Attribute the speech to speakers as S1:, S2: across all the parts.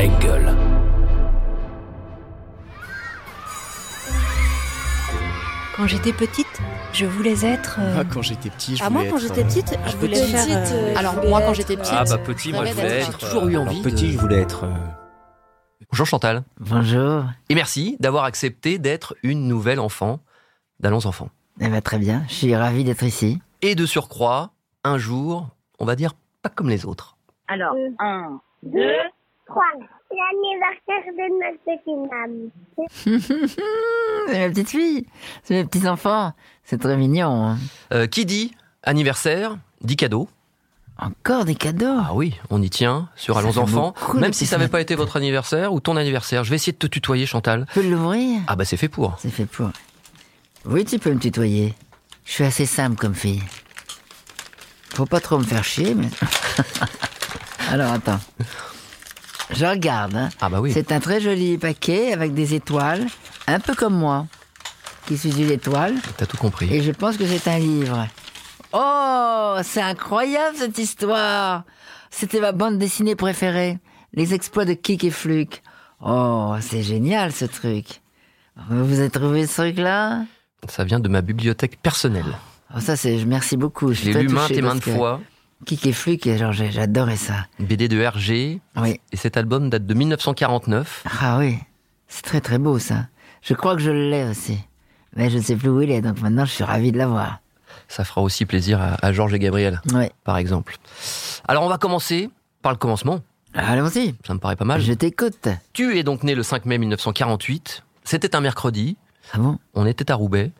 S1: Engel.
S2: Quand j'étais petite, je voulais être. euh,
S3: Moi, quand j'étais petit, je
S4: Ah,
S3: voulais
S4: moi, quand
S3: être,
S4: j'étais
S3: euh,
S4: petite, je voulais
S3: petite,
S4: faire. euh,
S5: alors
S4: je voulais
S5: moi quand j'étais petite,
S1: Ah bah petit, moi je voulais être.
S3: J'ai toujours eu envie.
S1: alors,
S3: Petit,
S1: de-
S3: je voulais être. euh,
S1: Bonjour Chantal.
S6: Bonjour.
S1: Et merci d'avoir accepté d'être une nouvelle enfant d'Allons Enfants.
S6: Eh ben, très bien, je suis ravi d'être ici.
S1: Et de surcroît, un jour, on va dire pas comme les autres.
S7: Alors, un, deux,
S8: L'anniversaire de notre petite.
S6: C'est ma petite fille, c'est mes petits enfants. C'est très mignon. hein.
S1: Euh, qui dit anniversaire dit cadeau.
S6: Encore des cadeaux.
S1: Ah oui, on y tient sur Allons Enfants. Même si ça n'avait pas été votre anniversaire ou ton anniversaire, je vais essayer de te tutoyer Chantal.
S6: Tu peux l'ouvrir?
S1: Ah bah c'est fait pour.
S6: C'est fait pour. Oui, tu peux me tutoyer. Je suis assez simple comme fille. Faut pas trop me faire chier, mais. Alors attends. Je regarde. Hein.
S1: Ah bah oui.
S6: C'est un très joli paquet avec des étoiles, un peu comme moi, qui suis une étoile.
S1: T'as tout compris.
S6: Et je pense que c'est un livre. Oh, c'est incroyable cette histoire. C'était ma bande dessinée préférée. Les exploits de Kik et Fluke. Oh, c'est génial ce truc. Vous avez trouvé ce truc-là?
S1: Ça vient de ma bibliothèque personnelle.
S6: oh, Ça, c'est. Merci beaucoup. Je
S1: l'ai lu maintes et maintes fois.
S6: Kik et Fluke, j'adorais ça.
S1: BD de Hergé.
S6: Oui.
S1: Et cet album date de 1949.
S6: Ah oui. C'est très très beau ça. Je crois que je l'ai aussi. Mais je ne sais plus où il est, donc maintenant je suis ravi de l'avoir.
S1: Ça fera aussi plaisir à, à Georges et Gabriel,
S6: Oui.
S1: par exemple. Alors on va commencer par le commencement.
S6: Allons-y.
S1: Ça me paraît pas mal.
S6: Je t'écoute.
S1: Tu es donc né le 5 mai 1948. C'était un mercredi.
S6: Ah bon?
S1: On était à Roubaix.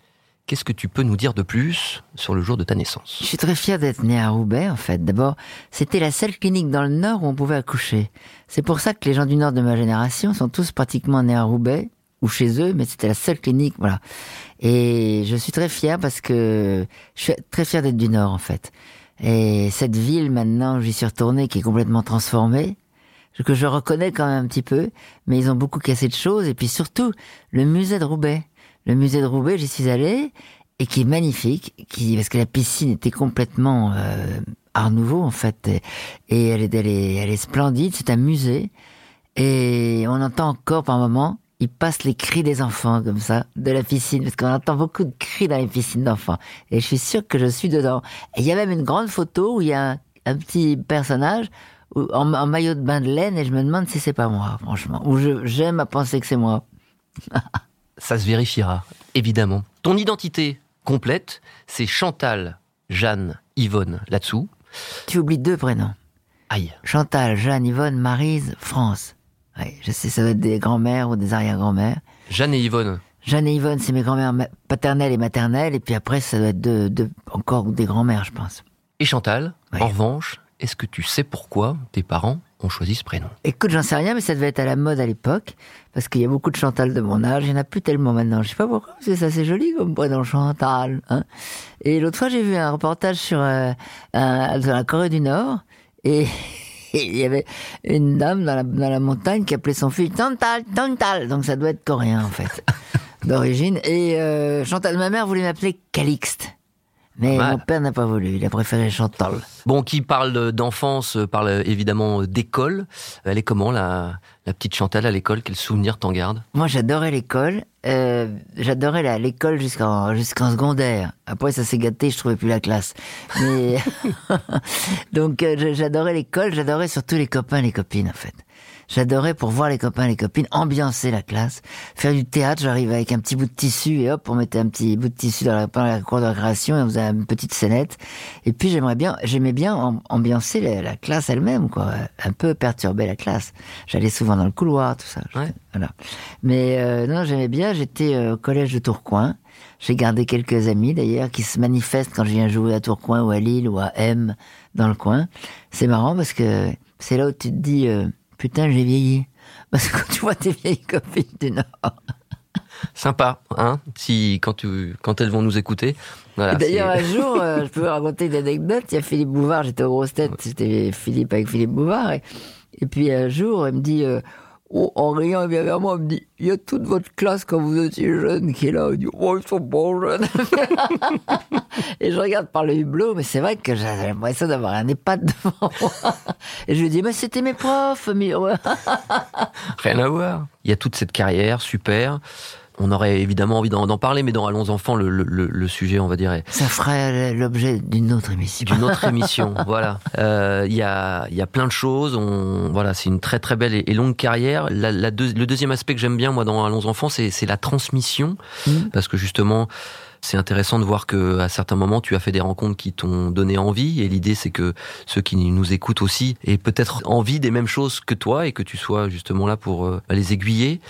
S1: Qu'est-ce que tu peux nous dire de plus sur le jour de ta
S6: Je
S1: naissance
S6: suis très fier d'être né à Roubaix, en fait. D'abord, c'était la seule clinique dans le Nord où on pouvait accoucher. C'est pour ça que les gens du Nord de ma génération sont tous pratiquement nés à Roubaix ou chez eux, mais c'était la seule clinique, voilà. Et je suis très fier parce que je suis très fier d'être du Nord, en fait. Et cette ville, maintenant, j'y suis retourné, qui est complètement transformée, que je reconnais quand même un petit peu, mais ils ont beaucoup cassé de choses. Et puis surtout, le musée de Roubaix. Le musée de Roubaix, j'y suis allé, et qui est magnifique, qui parce que la piscine était complètement euh, art nouveau en fait, et, elle est elle est elle est splendide. C'est un musée et on entend encore par moments, ils passent les cris des enfants comme ça de la piscine parce qu'on entend beaucoup de cris dans les piscines d'enfants. Et je suis sûr que je suis dedans. Et il y a même une grande photo où il y a un, petit personnage en, en maillot de bain de laine et je me demande si c'est pas moi, franchement. Ou j'aime à penser que c'est moi.
S1: Ça se vérifiera, évidemment. Ton identité complète, c'est Chantal, Jeanne, Yvonne, là-dessous.
S6: Tu oublies deux prénoms.
S1: Aïe.
S6: Chantal, Jeanne, Yvonne, Marise, France. Ouais, je sais, ça doit être des grands-mères ou des arrière-grands-mères.
S1: Jeanne et Yvonne.
S6: Jeanne et Yvonne, c'est mes grands-mères paternelles et maternelles, et puis après, ça doit être encore des grands-mères, je pense.
S1: Et Chantal, en revanche, est-ce que tu sais pourquoi tes parents ont choisi ce prénom?
S6: Écoute, j'en sais rien, mais ça devait être à la mode à l'époque, parce qu'il y a beaucoup de Chantal de mon âge, il n'y en a plus tellement maintenant. Je sais pas pourquoi, parce que ça c'est joli comme prénom Chantal. Hein et l'autre fois, j'ai vu un reportage sur, euh, un- sur la Corée du Nord, et il y avait une dame dans la, dans la montagne qui appelait son fils Chantal, Chantal, donc ça doit être coréen en fait, d'origine. Et euh, Chantal, ma mère voulait m'appeler Calixte. Mais
S1: mal.
S6: mon père n'a pas voulu, il a préféré Chantal.
S1: Bon, qui parle d'enfance euh, parle évidemment d'école. Elle est comment, la, la petite Chantal à l'école Quel souvenir t'en gardes?
S6: Moi, j'adorais l'école. Euh, j'adorais l'école jusqu'en jusqu'en secondaire. Après, ça s'est gâté, je trouvais plus la classe. Mais donc, euh, j'adorais l'école. J'adorais surtout les copains, et les copines, en fait. J'adorais pour voir les copains, et les copines, ambiancer la classe, faire du théâtre. J'arrivais avec un petit bout de tissu et hop, on mettait un petit bout de tissu dans la, dans la cour de récréation et on faisait une petite scénette. Et puis j'aimerais bien, j'aimais bien am- ambiancer la, la classe elle-même, quoi, un peu perturber la classe. J'allais souvent dans le couloir, tout ça.
S1: Ouais.
S6: Voilà. Mais euh, non, j'aimais bien. J'étais euh, au collège de Tourcoing. J'ai gardé quelques amis d'ailleurs qui se manifestent quand je viens jouer à Tourcoing ou à Lille ou à M dans le coin. C'est marrant parce que c'est là où tu te dis euh, putain j'ai vieilli. Parce que quand tu vois tes vieilles copines du Nord.
S1: Sympa, hein si, quand, tu, quand elles vont nous écouter. Voilà,
S6: D'ailleurs, un jour, euh, je peux vous raconter une anecdote. Il y a Philippe Bouvard, j'étais aux grosses têtes, c'était Philippe avec Philippe Bouvard. Et, et puis un jour, il me dit euh, en riant, il vient vers moi, il me dit, il y a toute votre classe quand vous étiez jeune qui est là. Il dit, oh, ils sont bons jeunes. et je regarde par le hublot, mais c'est vrai que j'ai l'impression d'avoir un EHPAD devant moi. Et je lui dis, mais c'était mes profs, mais.
S1: Rien à voir. Il y a toute cette carrière, super. On aurait évidemment envie d'en parler, mais dans Allons enfants, le, le- le- sujet, on va dire,
S6: Ça ferait l'objet d'une autre émission.
S1: d'une autre émission. voilà. Euh, Il y, a, il y a plein de choses. On, voilà, c'est une très très belle et, et longue carrière. La, la deux- le deuxième aspect que j'aime bien moi dans Allons enfants, c'est c'est la transmission,
S6: Mhm.
S1: parce que justement. C'est intéressant de voir que à certains moments tu as fait des rencontres qui t'ont donné envie et l'idée c'est que ceux qui nous écoutent aussi aient peut-être envie des mêmes choses que toi et que tu sois justement là pour euh, les aiguiller.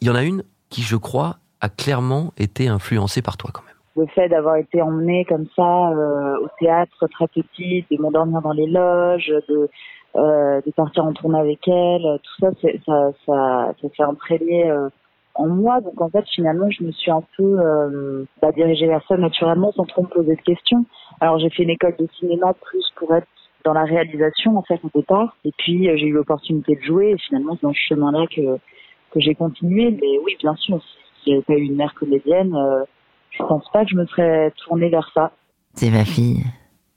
S1: Il y en a une qui je crois a clairement été influencée par toi quand même.
S7: Le fait d'avoir été emmenée comme ça euh, au théâtre très petite, de m'endormir dans les loges, de euh, partir en tournée avec elle, tout ça, ça, ça, ça s'est imprégné euh, en moi. Donc en fait, finalement, je me suis un peu euh, bah, dirigée vers ça naturellement, sans trop me poser de questions. Alors j'ai fait une école de cinéma plus pour être dans la réalisation en fait au départ. Et puis euh, j'ai eu l'opportunité de jouer. Et finalement, c'est dans ce chemin-là que que j'ai continué. Mais oui, bien sûr, si j'avais pas eu une mère comédienne, euh, je pense pas que je me serais tournée vers ça.
S6: C'est ma fille.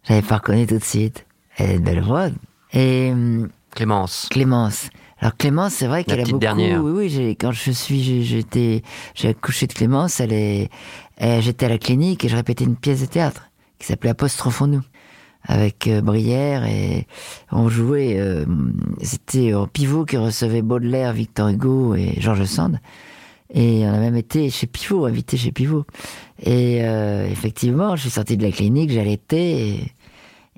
S6: J'avais pas reconnu tout de suite. Elle a une belle voix. Et hum,
S1: Clémence.
S6: Clémence. Alors Clémence, c'est vrai qu'elle a
S1: petite
S6: beaucoup.
S1: dernière.
S6: Oui, oui. j'ai- Quand je suis, j'ai- j'étais, j'ai accouché de Clémence. Elle est, j'étais à la clinique et je répétais une pièce de théâtre qui s'appelait Apostrophons-nous avec euh, Brière et on jouait. euh, C'était en pivot qui recevait Baudelaire, Victor Hugo et Georges Sand. Et on a même été chez Pivot, invité chez Pivot. Et euh, effectivement, je suis sorti de la clinique, j'allaitais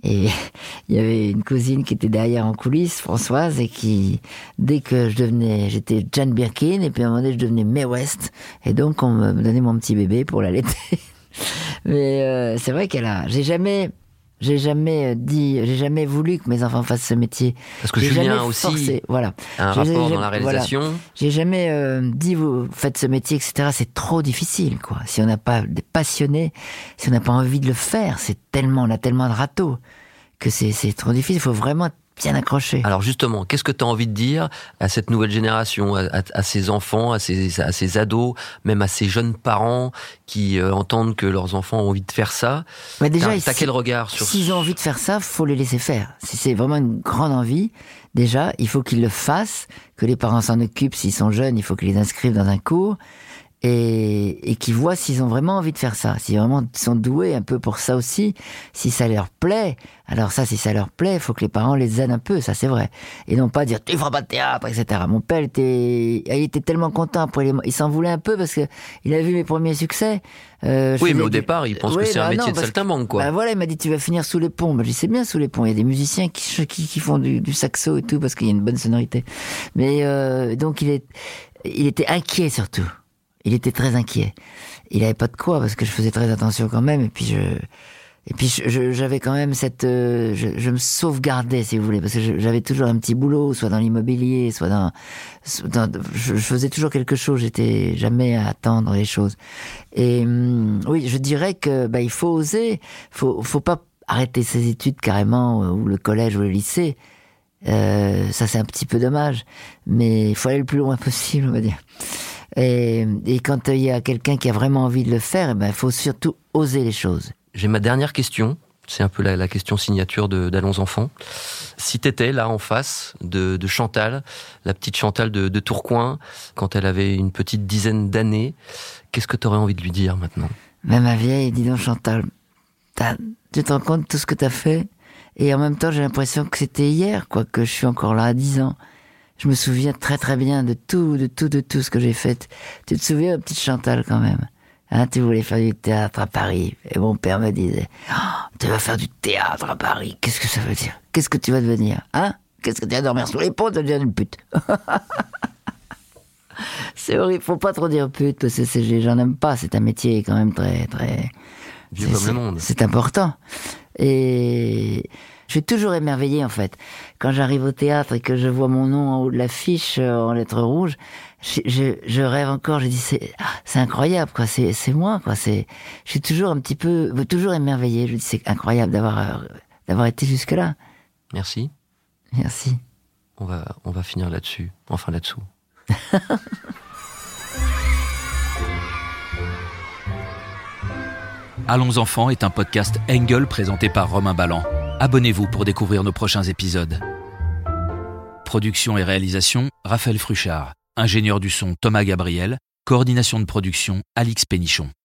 S6: et, il y avait une cousine qui était derrière en coulisses, Françoise, et qui, dès que je devenais, j'étais Jane Birkin, et puis à un moment donné, je devenais Mae West, et donc on me donnait mon petit bébé pour l'allaiter. Mais euh, c'est vrai qu'elle a, j'ai jamais, j'ai jamais dit, j'ai jamais voulu que mes enfants fassent ce métier.
S1: Parce que
S6: J'ai
S1: Julien
S6: jamais
S1: aussi
S6: forcé, voilà.
S1: a un rapport dans la
S6: voilà.
S1: réalisation.
S6: J'ai jamais euh, dit vous faites ce métier, etc. C'est trop difficile, quoi. Si on n'a pas des passionnés, si on n'a pas envie de le faire, c'est tellement, on a tellement de râteaux que c'est c'est trop difficile. Il faut vraiment être bien accroché.
S1: Alors justement, qu'est-ce que tu as envie de dire à cette nouvelle génération, à, à- à ces enfants, à ces, à ces ados, même à ces jeunes parents qui euh, entendent que leurs enfants ont envie de faire ça?
S6: Bah, déjà,
S1: T'as
S6: si-
S1: t'as quel regard sur
S6: S'ils ont envie de faire ça, faut les laisser faire. Si c'est vraiment une grande envie, déjà, il faut qu'ils le fassent, que les parents s'en occupent. S'ils sont jeunes, il faut qu'ils les inscrivent dans un cours et, et qu'ils voient s'ils ont vraiment envie de faire ça. S'ils vraiment sont doués un peu pour ça aussi, si ça leur plaît. Alors ça, si ça leur plaît, il faut que les parents les aident un peu, ça c'est vrai. Et non pas dire tu feras pas de théâtre, etc. Mon père était, il était tellement content. Pour les... Il s'en voulait un peu parce que il a vu mes premiers succès. Euh,
S1: Oui, mais au
S6: du-
S1: départ, il pense que c'est un
S6: bah
S1: métier
S6: non,
S1: de saltimbanque, quoi.
S6: Bah voilà, il m'a dit tu vas finir sous les ponts. Bah, je c'est bien sous les ponts. Il y a des musiciens qui, qui, qui font du, du saxo et tout parce qu'il y a une bonne sonorité. Mais euh, donc il est, il était inquiet surtout. Il était très inquiet. Il avait pas de quoi parce que je faisais très attention quand même. Et puis je, et puis j'avais quand même cette, euh, je, je me sauvegardais si vous voulez parce que j'avais toujours un petit boulot, soit dans l'immobilier, soit dans, soit dans- je, je faisais toujours quelque chose. J'étais jamais à attendre les choses. Et hum, oui, je dirais que bah, il faut oser. Faut, faut pas arrêter ses études carrément euh, ou le collège ou le lycée. Euh, ça c'est un petit peu dommage, mais il faut aller le plus loin possible, on va dire. Et, et quand il y a quelqu'un qui a vraiment envie de le faire, eh ben, il faut surtout oser les choses.
S1: J'ai ma dernière question. C'est un peu la, la question signature d'Allons Enfants. Si t'étais là en face de, de Chantal, la petite Chantal de, de Tourcoing, quand elle avait une petite dizaine d'années, qu'est-ce que t'aurais envie de lui dire maintenant?
S6: Même ma vieille, dis donc Chantal, tu te rends compte de tout ce que t'as fait? Et en même temps, j'ai l'impression que c'était hier, quoi, que je suis encore là à 10 ans. Je me souviens très très bien de tout, de tout, de tout ce que j'ai fait. Tu te souviens, petite Chantal, quand même? Hein, tu voulais faire du théâtre à Paris. Et mon père me disait, Oh, tu vas faire du théâtre à Paris. Qu'est-ce que ça veut dire? Qu'est-ce que tu vas devenir? Hein? Qu'est-ce que tu vas dormir sous les ponts Tu vas devenir une pute. c'est horrible. Faut pas trop dire pute parce que c'est- j'en aime pas. C'est un métier quand même très, très. C'est-
S1: comme le
S6: c'est-
S1: monde.
S6: C'est important. Et je suis toujours émerveillé en fait. Quand j'arrive au théâtre et que je vois mon nom en haut de l'affiche euh, en lettres rouges, je, je, je rêve encore. Je dis c'est ah, c'est incroyable quoi. C'est c'est moi quoi. C'est je suis toujours un petit peu toujours émerveillé. Je dis c'est incroyable d'avoir euh, d'avoir été jusque là.
S1: Merci.
S6: Merci.
S1: On va, on va finir là-dessus. Enfin là-dessous.
S3: Allons enfants est un podcast Engel présenté par Romain Ballan. Abonnez-vous pour découvrir nos prochains épisodes. Production et réalisation, Raphaël Fruchard. Ingénieur du son, Thomas Gabriel. Coordination de production, Alix Pénichon.